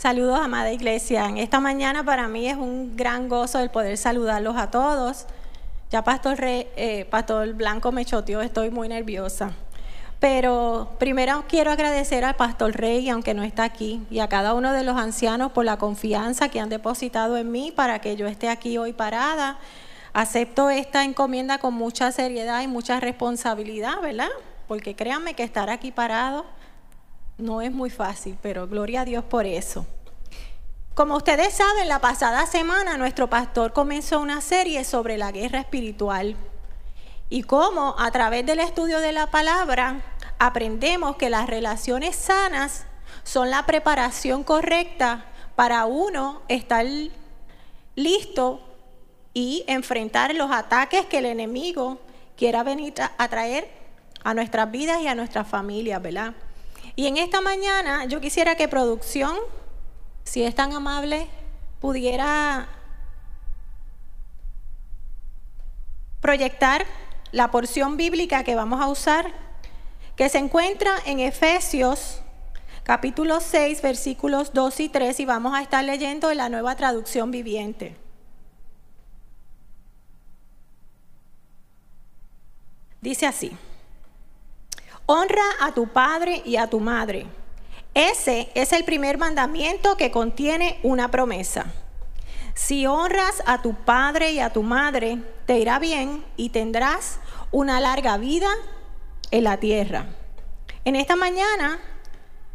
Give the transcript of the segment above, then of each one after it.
Saludos, amada iglesia. Esta mañana para mí es un gran gozo el poder saludarlos a todos. Ya Pastor, eh, Pastor Blanco me choteó, estoy muy nerviosa. Pero primero quiero agradecer al Pastor Rey, aunque no está aquí, y a cada uno de los ancianos por la confianza que han depositado en mí para que yo esté aquí hoy parada. Acepto esta encomienda con mucha seriedad y mucha responsabilidad, ¿verdad? Porque créanme que estar aquí parado no es muy fácil, pero gloria a Dios por eso. Como ustedes saben, la pasada semana nuestro pastor comenzó una serie sobre la guerra espiritual y cómo a través del estudio de la palabra aprendemos que las relaciones sanas son la preparación correcta para uno estar listo y enfrentar los ataques que el enemigo quiera venir a traer a nuestras vidas y a nuestras familias, ¿verdad? Y en esta mañana yo quisiera que producción, si es tan amable, pudiera proyectar la porción bíblica que vamos a usar, que se encuentra en Efesios capítulo 6, versículos 2 y 3, y vamos a estar leyendo en la nueva traducción viviente. Dice así. Honra a tu padre y a tu madre. Ese es el primer mandamiento que contiene una promesa. Si honras a tu padre y a tu madre, te irá bien y tendrás una larga vida en la tierra. En esta mañana,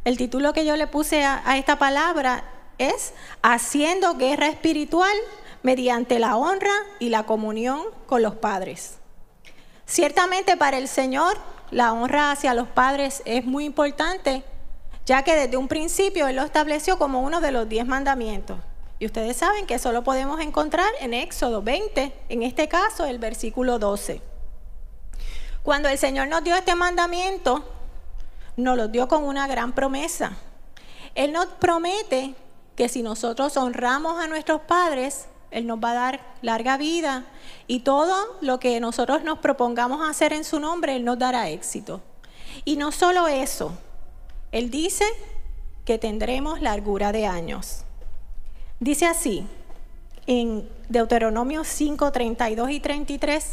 el título que yo le puse a, esta palabra es Haciendo guerra espiritual mediante la honra y la comunión con los padres. Ciertamente para el Señor la honra hacia los padres es muy importante, ya que desde un principio Él lo estableció como uno de los diez mandamientos. Y ustedes saben que eso lo podemos encontrar en Éxodo 20, en este caso el versículo 12. Cuando el Señor nos dio este mandamiento, nos lo dio con una gran promesa. Él nos promete que si nosotros honramos a nuestros padres, Él nos va a dar larga vida y todo lo que nosotros nos propongamos hacer en su nombre, Él nos dará éxito. Y no solo eso, Él dice que tendremos largura de años. Dice así, en Deuteronomio 5, 32 y 33,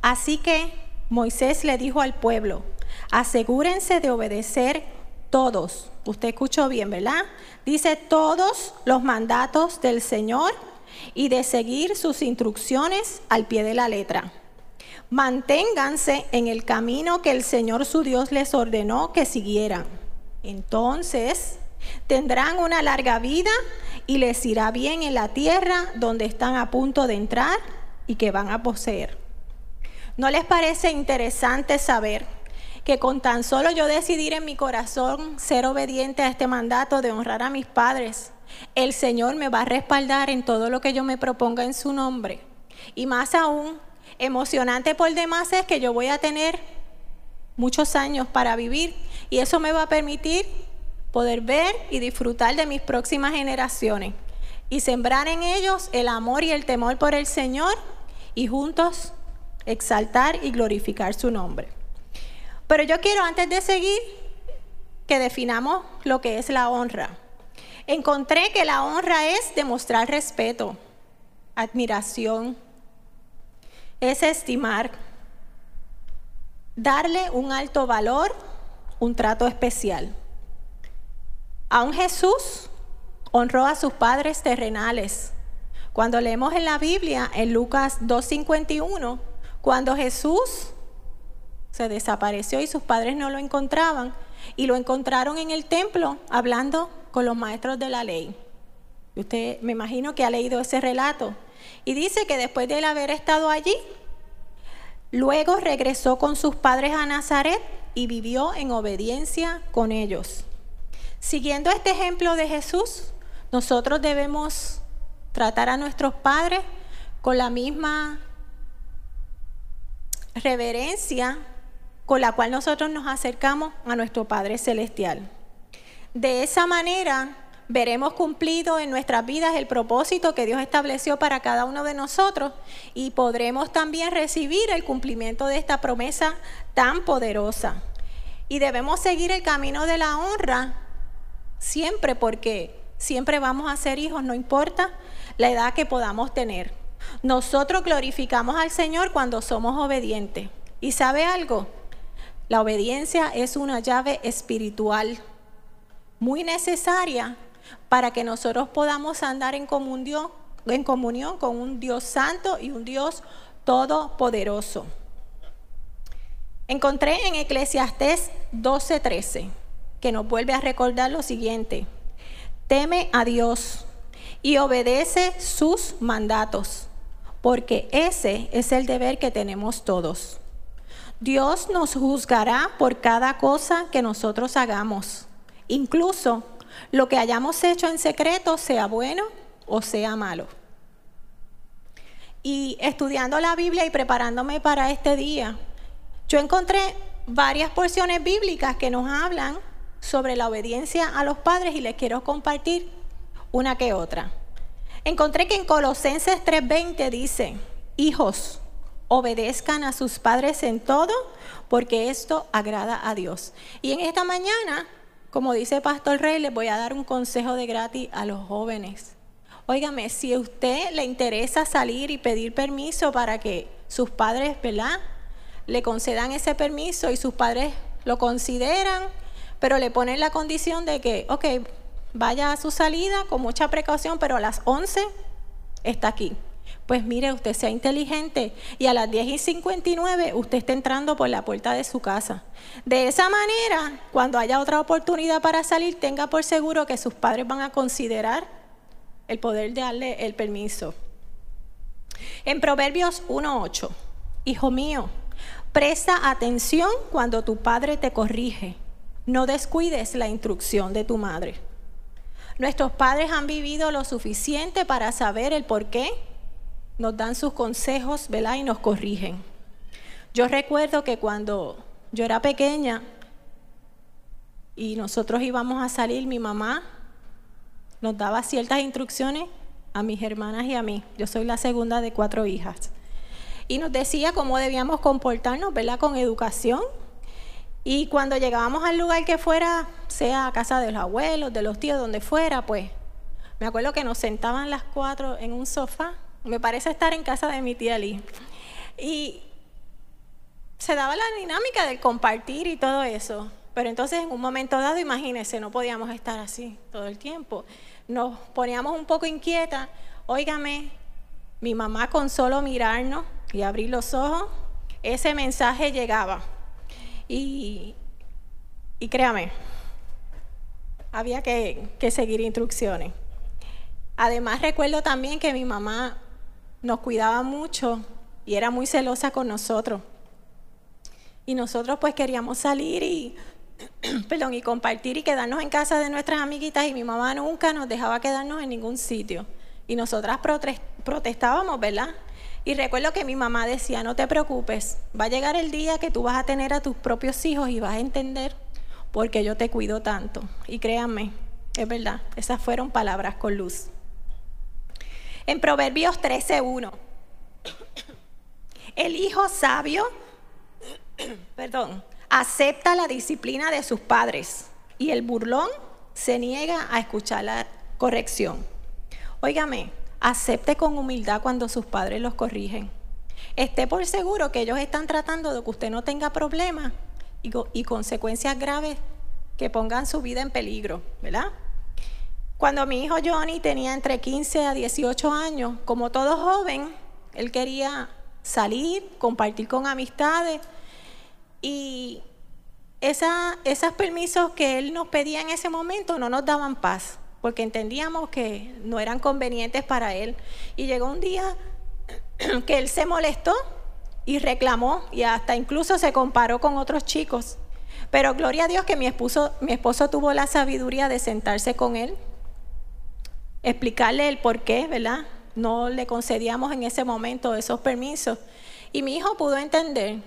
así que Moisés le dijo al pueblo, asegúrense de obedecer todos, usted escuchó bien, ¿verdad? Dice todos los mandatos del Señor y de seguir sus instrucciones al pie de la letra. Manténganse en el camino que el Señor su Dios les ordenó que siguieran. Entonces tendrán una larga vida y les irá bien en la tierra donde están a punto de entrar y que van a poseer. ¿No les parece interesante saber que con tan solo yo decidir en mi corazón ser obediente a este mandato de honrar a mis padres, el Señor me va a respaldar en todo lo que yo me proponga en su nombre. Y más aún, emocionante por demás es que yo voy a tener muchos años para vivir y eso me va a permitir poder ver y disfrutar de mis próximas generaciones y sembrar en ellos el amor y el temor por el Señor y juntos exaltar y glorificar su nombre. Pero yo quiero antes de seguir que definamos lo que es la honra. Encontré que la honra es demostrar respeto, admiración, es estimar, darle un alto valor, un trato especial. Aún Jesús honró a sus padres terrenales. Cuando leemos en la Biblia, en Lucas 2.51, cuando Jesús se desapareció y sus padres no lo encontraban, y lo encontraron en el templo hablando con los maestros de la ley. Usted me imagino que ha leído ese relato. Y dice que después de él haber estado allí, luego regresó con sus padres a Nazaret y vivió en obediencia con ellos. Siguiendo este ejemplo de Jesús, nosotros debemos tratar a nuestros padres con la misma reverencia con la cual nosotros nos acercamos a nuestro Padre Celestial. De esa manera veremos cumplido en nuestras vidas el propósito que Dios estableció para cada uno de nosotros y podremos también recibir el cumplimiento de esta promesa tan poderosa. Y debemos seguir el camino de la honra siempre porque siempre vamos a ser hijos, no importa la edad que podamos tener. Nosotros glorificamos al Señor cuando somos obedientes. ¿Y sabe algo? La obediencia es una llave espiritual muy necesaria para que nosotros podamos andar en comunión, en comunión con un Dios santo y un Dios todopoderoso. Encontré en Eclesiastés 12:13 que nos vuelve a recordar lo siguiente. Teme a Dios y obedece sus mandatos, porque ese es el deber que tenemos todos. Dios nos juzgará por cada cosa que nosotros hagamos, incluso lo que hayamos hecho en secreto, sea bueno o sea malo. Y estudiando la Biblia y preparándome para este día, yo encontré varias porciones bíblicas que nos hablan sobre la obediencia a los padres y les quiero compartir una que otra. Encontré que en Colosenses 3:20 dice, hijos, obedezcan a sus padres en todo, porque esto agrada a Dios. Y en esta mañana, como dice Pastor Rey, les voy a dar un consejo de gratis a los jóvenes. Óigame, si a usted le interesa salir y pedir permiso para que sus padres, ¿verdad? Le concedan ese permiso y sus padres lo consideran, pero le ponen la condición de que, ok, vaya a su salida con mucha precaución, pero a las 11 está aquí. Pues mire, usted sea inteligente y a las 10 y 59 usted está entrando por la puerta de su casa. De esa manera, cuando haya otra oportunidad para salir, tenga por seguro que sus padres van a considerar el poder de darle el permiso. En Proverbios 1.8, Hijo mío, presta atención cuando tu padre te corrige no descuides la instrucción de tu madre. Nuestros padres han vivido lo suficiente para saber el por qué. Nos dan sus consejos, ¿verdad? Y nos corrigen. Yo recuerdo que cuando yo era pequeña y nosotros íbamos a salir, mi mamá nos daba ciertas instrucciones a mis hermanas y a mí. Yo soy la segunda de cuatro hijas. Y nos decía cómo debíamos comportarnos, ¿verdad? Con educación, y cuando llegábamos al lugar que fuera, sea a casa de los abuelos, de los tíos, donde fuera, pues me acuerdo que nos sentaban las cuatro en un sofá. Me parece estar en casa de mi tía Lee. Y se daba la dinámica del compartir y todo eso. Pero entonces en un momento dado, imagínense, no podíamos estar así todo el tiempo. Nos poníamos un poco inquietas. Óigame, mi mamá con solo mirarnos y abrir los ojos, ese mensaje llegaba. Y, créame, había que, que seguir instrucciones. Además recuerdo también que mi mamá nos cuidaba mucho y era muy celosa con nosotros. Y nosotros pues queríamos salir y, perdón, y compartir y quedarnos en casa de nuestras amiguitas y mi mamá nunca nos dejaba quedarnos en ningún sitio. Y nosotras protestábamos, ¿verdad? Y recuerdo que mi mamá decía, no te preocupes, va a llegar el día que tú vas a tener a tus propios hijos y vas a entender por qué yo te cuido tanto. Y créanme, es verdad, esas fueron palabras con luz. En Proverbios 13:1, el hijo sabio, perdón, acepta la disciplina de sus padres y el burlón se niega a escuchar la corrección. Óigame, Acepte con humildad cuando sus padres los corrigen. Esté por seguro que ellos están tratando de que usted no tenga problemas y, consecuencias graves que pongan su vida en peligro, ¿verdad? Cuando mi hijo Johnny tenía entre 15 a 18 años, como todo joven, él quería salir, compartir con amistades y esos permisos que él nos pedía en ese momento no nos daban paz porque entendíamos que no eran convenientes para él. Y llegó un día que él se molestó y reclamó y hasta incluso se comparó con otros chicos. Pero gloria a Dios que mi esposo, mi esposo tuvo la sabiduría de sentarse con él, explicarle el por qué, ¿verdad? No le concedíamos en ese momento esos permisos. Y mi hijo pudo entender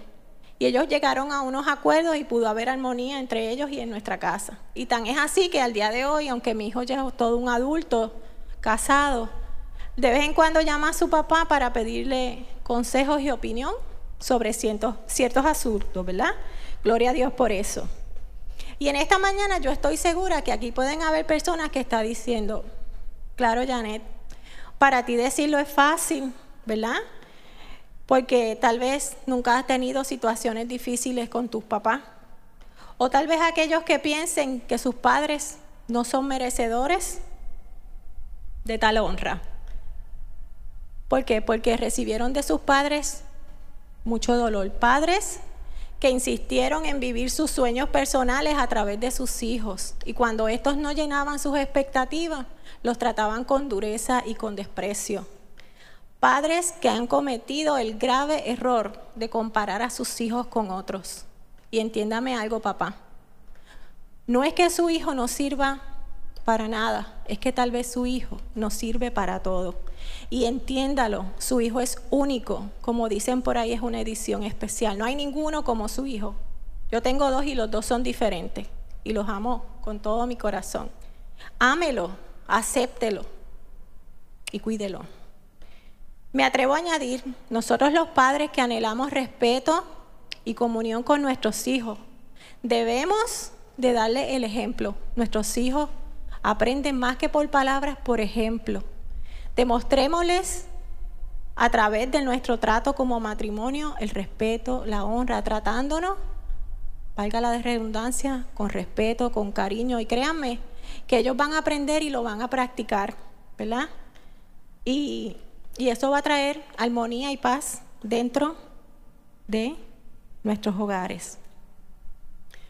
y ellos llegaron a unos acuerdos y pudo haber armonía entre ellos y en nuestra casa. Y tan es así que al día de hoy, aunque mi hijo ya es todo un adulto, casado, de vez en cuando llama a su papá para pedirle consejos y opinión sobre ciertos, ciertos asuntos, ¿verdad? Gloria a Dios por eso. Y en esta mañana yo estoy segura que aquí pueden haber personas que están diciendo, claro, Janet, para ti decirlo es fácil, ¿verdad? Porque tal vez nunca has tenido situaciones difíciles con tus papás. O tal vez aquellos que piensen que sus padres no son merecedores de tal honra. ¿Por qué? Porque recibieron de sus padres mucho dolor. Padres que insistieron en vivir sus sueños personales a través de sus hijos. Y cuando estos no llenaban sus expectativas, los trataban con dureza y con desprecio. Padres que han cometido el grave error de comparar a sus hijos con otros. Y entiéndame algo, papá. No es que su hijo no sirva para nada, es que tal vez su hijo no sirve para todo. Y entiéndalo, su hijo es único, como dicen por ahí es una edición especial, no hay ninguno como su hijo. Yo tengo dos y los dos son diferentes y los amo con todo mi corazón. Ámelo, acéptelo y cuídelo. Me atrevo a añadir, nosotros los padres que anhelamos respeto y comunión con nuestros hijos, debemos de darle el ejemplo. Nuestros hijos aprenden más que por palabras, por ejemplo. Demostrémosles a través de nuestro trato como matrimonio el respeto, la honra, tratándonos, valga la redundancia, con respeto, con cariño. Y créanme que ellos van a aprender y lo van a practicar, ¿verdad? Y, y eso va a traer armonía y paz dentro de nuestros hogares.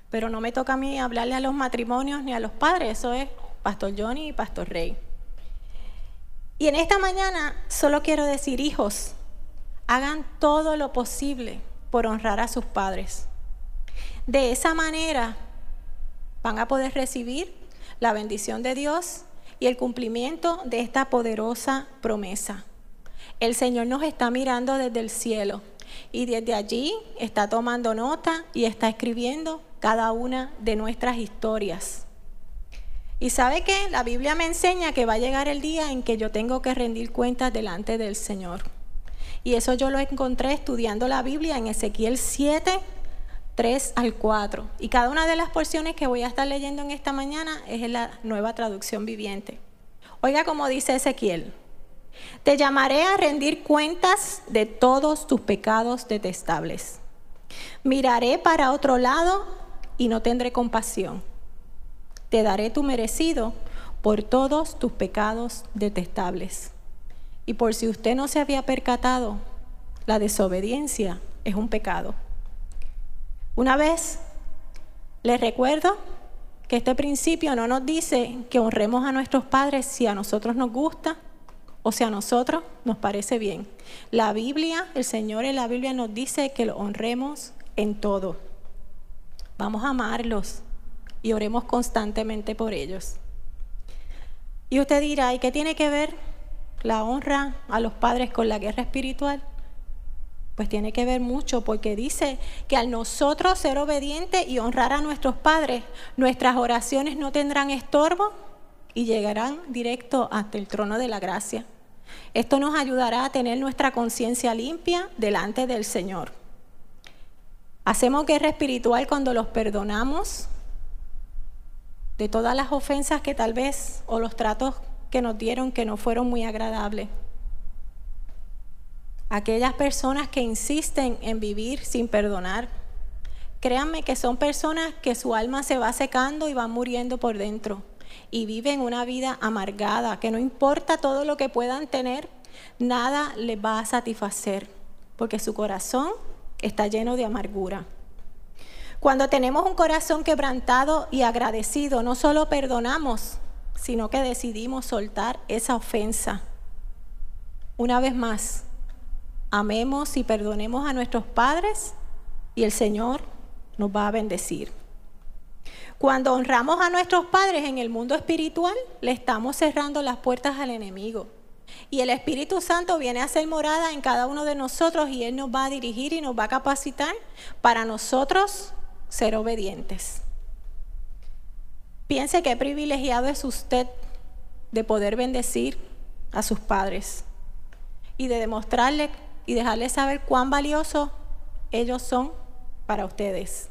Pero no me toca a mí hablarle a los matrimonios ni a los padres, eso es Pastor Johnny y Pastor Rey. Y en esta mañana solo quiero decir, hijos, hagan todo lo posible por honrar a sus padres. De esa manera van a poder recibir la bendición de Dios y el cumplimiento de esta poderosa promesa. El Señor nos está mirando desde el cielo y desde allí está tomando nota y está escribiendo cada una de nuestras historias. Y sabe que la Biblia me enseña que va a llegar el día en que yo tengo que rendir cuentas delante del Señor. Y eso yo lo encontré estudiando la Biblia en Ezequiel 7, 3 al 4. Y cada una de las porciones que voy a estar leyendo en esta mañana es en la nueva traducción viviente. Oiga como dice Ezequiel. Te llamaré a rendir cuentas de todos tus pecados detestables. Miraré para otro lado y no tendré compasión te daré tu merecido por todos tus pecados detestables. Y por si usted no se había percatado, la desobediencia es un pecado. Una vez les recuerdo que este principio no nos dice que honremos a nuestros padres si a nosotros nos gusta o si a nosotros nos parece bien. La Biblia, el Señor en la Biblia nos dice que lo honremos en todo. Vamos a amarlos, y oremos constantemente por ellos. Y usted dirá, ¿y qué tiene que ver la honra a los padres con la guerra espiritual? Pues tiene que ver mucho porque dice que al nosotros ser obedientes y honrar a nuestros padres, nuestras oraciones no tendrán estorbo y llegarán directo hasta el trono de la gracia. Esto nos ayudará a tener nuestra conciencia limpia delante del Señor. Hacemos guerra espiritual cuando los perdonamos, de todas las ofensas que tal vez o los tratos que nos dieron que no fueron muy agradables. Aquellas personas que insisten en vivir sin perdonar, créanme que son personas que su alma se va secando y va muriendo por dentro y viven una vida amargada, que no importa todo lo que puedan tener, nada les va a satisfacer, porque su corazón está lleno de amargura. Cuando tenemos un corazón quebrantado y agradecido, no solo perdonamos, sino que decidimos soltar esa ofensa. Una vez más, amemos y perdonemos a nuestros padres y el Señor nos va a bendecir. Cuando honramos a nuestros padres en el mundo espiritual, le estamos cerrando las puertas al enemigo. Y el Espíritu Santo viene a ser morada en cada uno de nosotros y Él nos va a dirigir y nos va a capacitar para nosotros ser obedientes. Piense qué privilegiado es usted de poder bendecir a sus padres y de demostrarle y dejarles saber cuán valiosos ellos son para ustedes.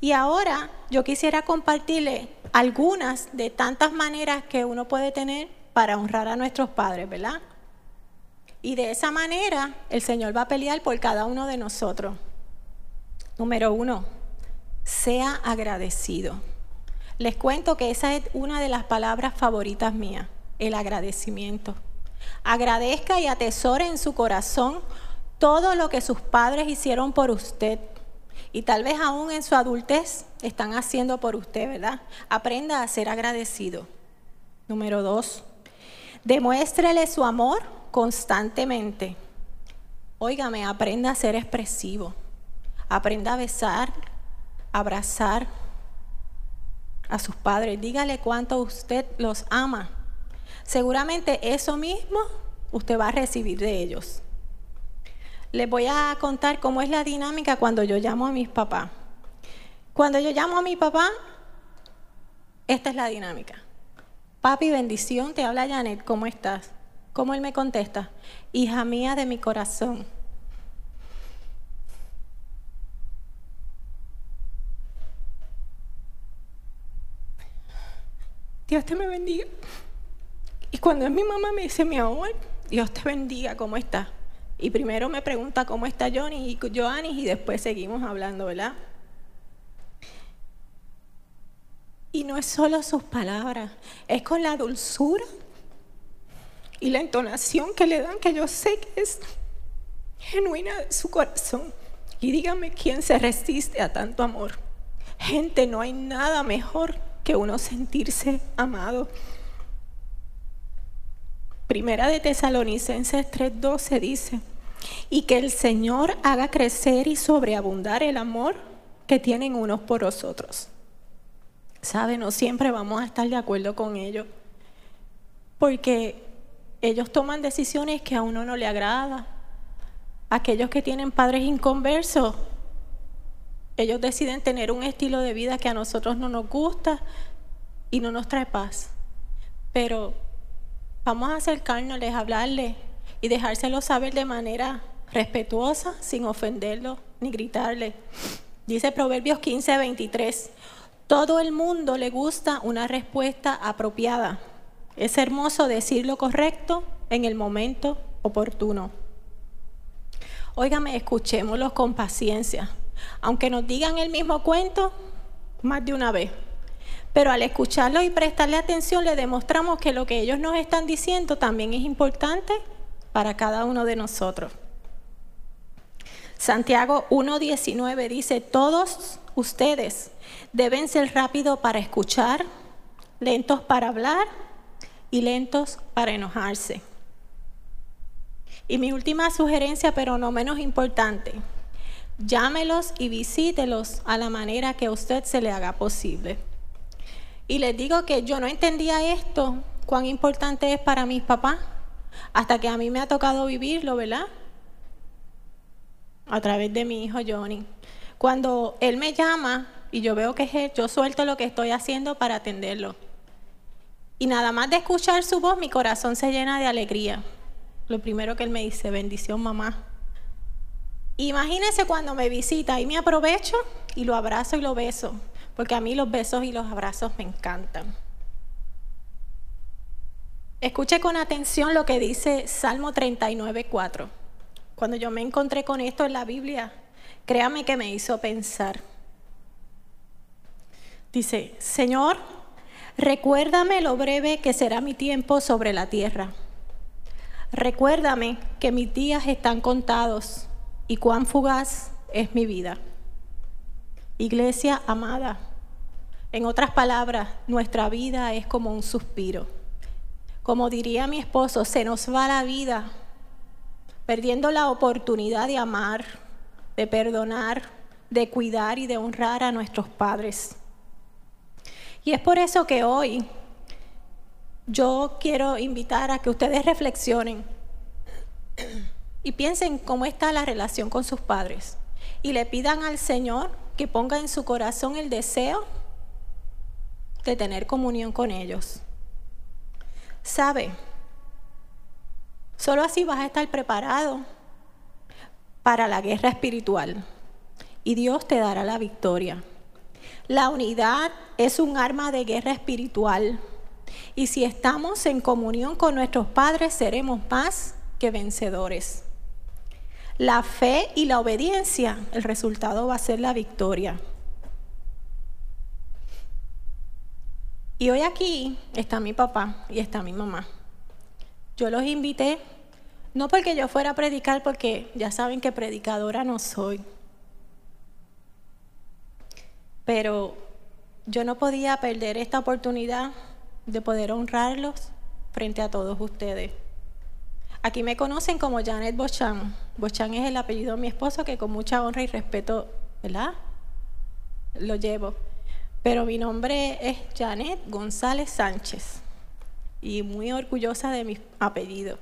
Y ahora yo quisiera compartirle algunas de tantas maneras que uno puede tener para honrar a nuestros padres, ¿verdad? Y de esa manera el Señor va a pelear por cada uno de nosotros. Número uno, sea agradecido. Les cuento que esa es una de las palabras favoritas mías, el agradecimiento. Agradezca y atesore en su corazón todo lo que sus padres hicieron por usted y tal vez aún en su adultez están haciendo por usted, ¿verdad? Aprenda a ser agradecido. Número dos, demuéstrele su amor constantemente. Óigame, aprenda a ser expresivo. Aprenda a besar, abrazar a sus padres. Dígale cuánto usted los ama. Seguramente eso mismo usted va a recibir de ellos. Les voy a contar cómo es la dinámica cuando yo llamo a mis papás. Cuando yo llamo a mi papá, esta es la dinámica. Papi, bendición, te habla Janet, ¿cómo estás? ¿Cómo él me contesta? Hija mía de mi corazón. Dios te me bendiga. Y cuando es mi mamá me dice, mi amor, Dios te bendiga, ¿cómo estás? Y primero me pregunta cómo está Johnny y Joanny y después seguimos hablando, ¿verdad? Y no es solo sus palabras, es con la dulzura y la entonación que le dan, que yo sé que es genuina de su corazón. Y dígame quién se resiste a tanto amor. Gente, no hay nada mejor que uno sentirse amado. Primera de Tesalonicenses 3:12 dice, y que el Señor haga crecer y sobreabundar el amor que tienen unos por otros. ¿Sabe? No siempre vamos a estar de acuerdo con ellos, porque ellos toman decisiones que a uno no le agrada. Aquellos que tienen padres inconversos, ellos deciden tener un estilo de vida que a nosotros no nos gusta y no nos trae paz. Pero Vamos a acercarnos, a hablarle y dejárselo saber de manera respetuosa, sin ofenderlo ni gritarle. Dice Proverbios 15, 23. Todo el mundo le gusta una respuesta apropiada. Es hermoso decir lo correcto en el momento oportuno. Óigame, escuchémoslo con paciencia. Aunque nos digan el mismo cuento, más de una vez. Pero al escucharlo y prestarle atención le demostramos que lo que ellos nos están diciendo también es importante para cada uno de nosotros. Santiago 1.19 dice, todos ustedes deben ser rápidos para escuchar, lentos para hablar y lentos para enojarse. Y mi última sugerencia, pero no menos importante, llámelos y visítelos a la manera que a usted se le haga posible. Y les digo que yo no entendía esto, cuán importante es para mis papás, hasta que a mí me ha tocado vivirlo, ¿verdad? A través de mi hijo Johnny. Cuando él me llama y yo veo que es él, yo suelto lo que estoy haciendo para atenderlo. Y nada más de escuchar su voz, mi corazón se llena de alegría. Lo primero que él me dice, bendición mamá. Imagínese cuando me visita y me aprovecho y lo abrazo y lo beso porque a mí los besos y los abrazos me encantan. Escuche con atención lo que dice Salmo 39, 4. Cuando yo me encontré con esto en la Biblia, créame que me hizo pensar. Dice, Señor, recuérdame lo breve que será mi tiempo sobre la tierra. Recuérdame que mis días están contados y cuán fugaz es mi vida. Iglesia amada, en otras palabras, nuestra vida es como un suspiro. Como diría mi esposo, se nos va la vida perdiendo la oportunidad de amar, de perdonar, de cuidar y de honrar a nuestros padres. Y es por eso que hoy yo quiero invitar a que ustedes reflexionen y piensen cómo está la relación con sus padres y le pidan al Señor que ponga en su corazón el deseo de tener comunión con ellos. ¿Sabe? Solo así vas a estar preparado para la guerra espiritual y Dios te dará la victoria. La unidad es un arma de guerra espiritual. Y si estamos en comunión con nuestros padres, seremos más que vencedores. La fe y la obediencia, el resultado va a ser la victoria. Y hoy aquí está mi papá y está mi mamá. Yo los invité, no porque yo fuera a predicar, porque ya saben que predicadora no soy. Pero yo no podía perder esta oportunidad de poder honrarlos frente a todos ustedes. Aquí me conocen como Janet Bochan. Bochan es el apellido de mi esposo que con mucha honra y respeto, ¿verdad? Lo llevo. Pero mi nombre es Janet González Sánchez y muy orgullosa de mi apellido.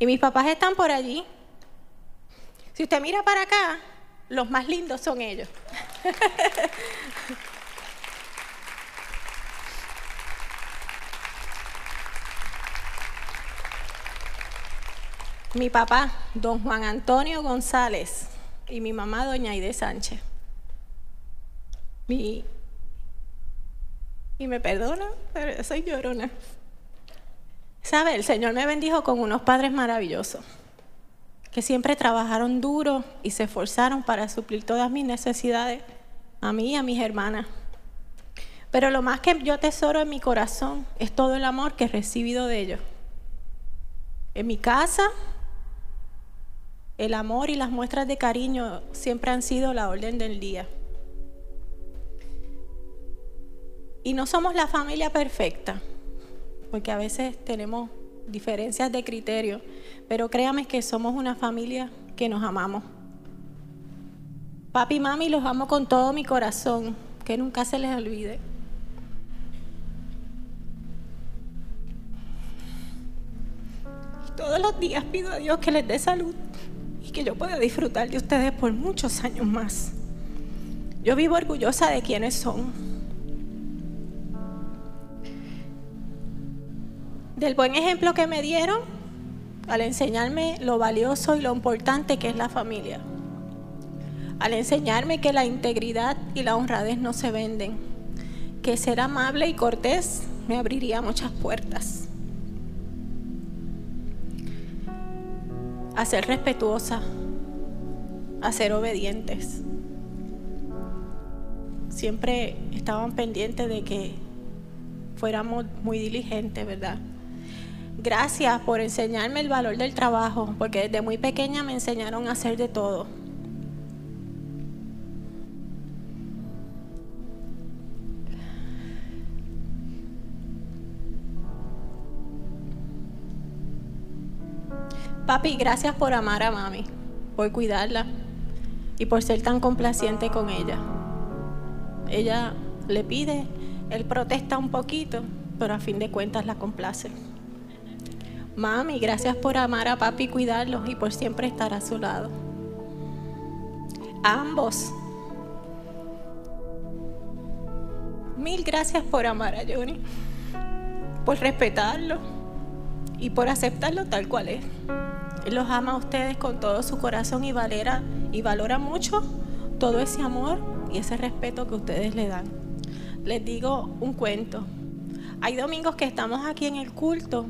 Y mis papás están por allí. Si usted mira para acá, los más lindos son ellos. mi papá, don Juan Antonio González, y mi mamá, doña Aide Sánchez. Mi, y me perdona, pero soy llorona. ¿Sabe? El Señor me bendijo con unos padres maravillosos, que siempre trabajaron duro y se esforzaron para suplir todas mis necesidades, a mí y a mis hermanas. Pero lo más que yo tesoro en mi corazón es todo el amor que he recibido de ellos. En mi casa, el amor y las muestras de cariño siempre han sido la orden del día. Y no somos la familia perfecta, porque a veces tenemos diferencias de criterio, pero créame que somos una familia que nos amamos. Papi y mami los amo con todo mi corazón, que nunca se les olvide. Todos los días pido a Dios que les dé salud que yo pueda disfrutar de ustedes por muchos años más. Yo vivo orgullosa de quienes son del buen ejemplo que me dieron al enseñarme lo valioso y lo importante que es la familia. Al enseñarme que la integridad y la honradez no se venden, que ser amable y cortés me abriría muchas puertas. A ser respetuosa, a ser obedientes. Siempre estaban pendientes de que fuéramos muy diligentes, ¿verdad? Gracias por enseñarme el valor del trabajo, porque desde muy pequeña me enseñaron a hacer de todo. Papi, gracias por amar a mami, por cuidarla y por ser tan complaciente con ella. Ella le pide, él protesta un poquito, pero a fin de cuentas la complace. Mami, gracias por amar a papi y cuidarlos y por siempre estar a su lado. ambos. Mil gracias por amar a Johnny, por respetarlo y por aceptarlo tal cual es. Los ama a ustedes con todo su corazón y, valera, y valora mucho todo ese amor y ese respeto que ustedes le dan. Les digo un cuento. Hay domingos que estamos aquí en el culto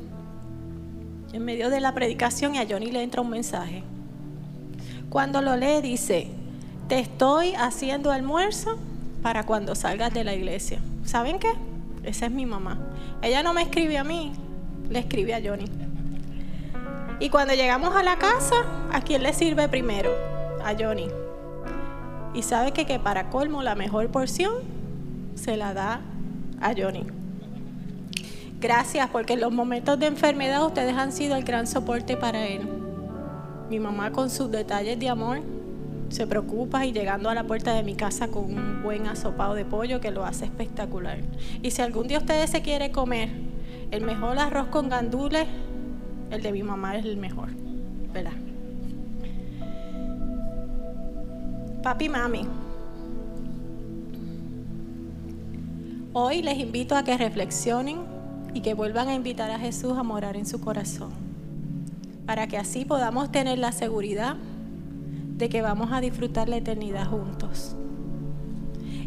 en medio de la predicación y a Johnny le entra un mensaje. Cuando lo lee dice, te estoy haciendo almuerzo para cuando salgas de la iglesia. ¿Saben qué? Esa es mi mamá. Ella no me escribe a mí, le escribe a Johnny. Y cuando llegamos a la casa, ¿a quién le sirve primero? A Johnny. Y sabe que, que para colmo la mejor porción se la da a Johnny. Gracias porque en los momentos de enfermedad ustedes han sido el gran soporte para él. Mi mamá con sus detalles de amor se preocupa y llegando a la puerta de mi casa con un buen asopado de pollo que lo hace espectacular. Y si algún día ustedes se quieren comer el mejor arroz con gandules, el de mi mamá es el mejor, ¿verdad? Papi, mami, hoy les invito a que reflexionen y que vuelvan a invitar a Jesús a morar en su corazón, para que así podamos tener la seguridad de que vamos a disfrutar la eternidad juntos.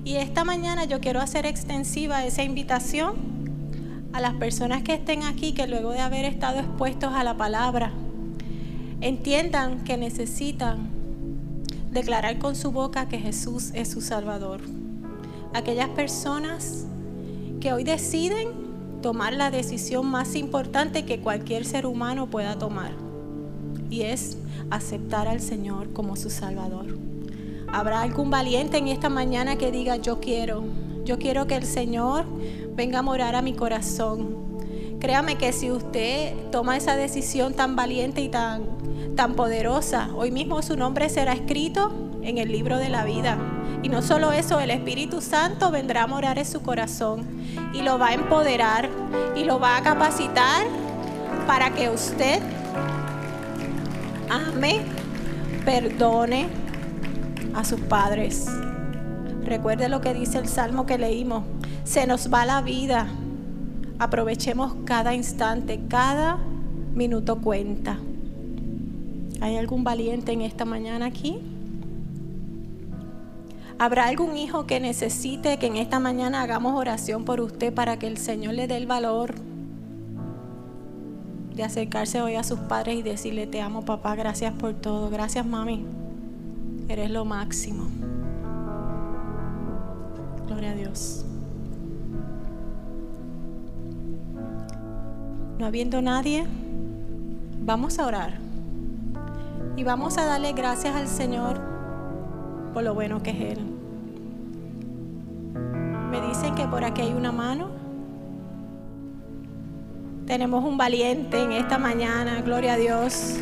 Y esta mañana yo quiero hacer extensiva esa invitación a las personas que estén aquí, que luego de haber estado expuestos a la palabra, entiendan que necesitan declarar con su boca que Jesús es su Salvador. Aquellas personas que hoy deciden tomar la decisión más importante que cualquier ser humano pueda tomar, y es aceptar al Señor como su Salvador. Habrá algún valiente en esta mañana que diga, yo quiero, yo quiero que el Señor venga a morar a mi corazón. Créame que si usted toma esa decisión tan valiente y tan, tan poderosa, hoy mismo su nombre será escrito en el libro de la vida. Y no solo eso, el Espíritu Santo vendrá a morar en su corazón y lo va a empoderar y lo va a capacitar para que usted ame, perdone a sus padres. Recuerde lo que dice el salmo que leímos. Se nos va la vida. Aprovechemos cada instante, cada minuto cuenta. ¿Hay algún valiente en esta mañana aquí? ¿Habrá algún hijo que necesite que en esta mañana hagamos oración por usted para que el Señor le dé el valor de acercarse hoy a sus padres y decirle, te amo papá, gracias por todo, gracias mami, eres lo máximo. Gloria a Dios. No habiendo nadie, vamos a orar. Y vamos a darle gracias al Señor por lo bueno que es Él. Me dicen que por aquí hay una mano. Tenemos un valiente en esta mañana, gloria a Dios.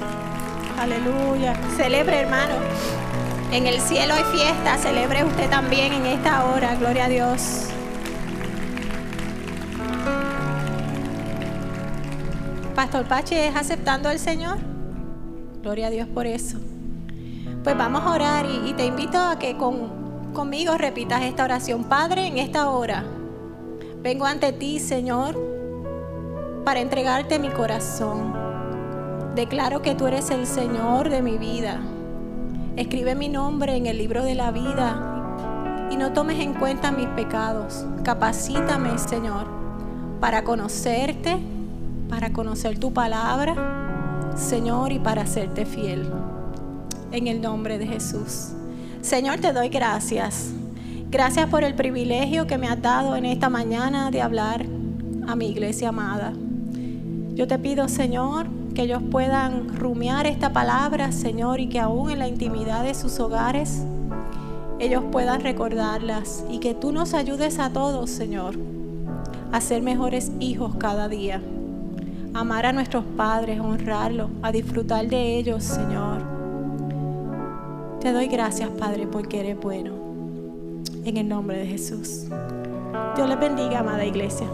Aleluya. Celebre, hermano. En el cielo hay fiesta, celebre usted también en esta hora, gloria a Dios. Pastor Pache es aceptando al Señor. Gloria a Dios por eso. Pues vamos a orar y, te invito a que conmigo repitas esta oración. Padre, en esta hora vengo ante ti, Señor, para entregarte mi corazón. Declaro que tú eres el Señor de mi vida. Escribe mi nombre en el libro de la vida y no tomes en cuenta mis pecados. Capacítame, Señor, para conocerte, para conocer tu palabra, Señor, y para serte fiel en el nombre de Jesús. Señor, te doy gracias. Gracias por el privilegio que me has dado en esta mañana de hablar a mi iglesia amada. Yo te pido, Señor, que ellos puedan rumiar esta palabra, Señor, y que aún en la intimidad de sus hogares ellos puedan recordarlas y que tú nos ayudes a todos, Señor, a ser mejores hijos cada día. Amar a nuestros padres, honrarlos, a disfrutar de ellos, Señor te doy gracias, Padre, porque eres bueno. En el nombre de Jesús. Dios les bendiga, amada iglesia.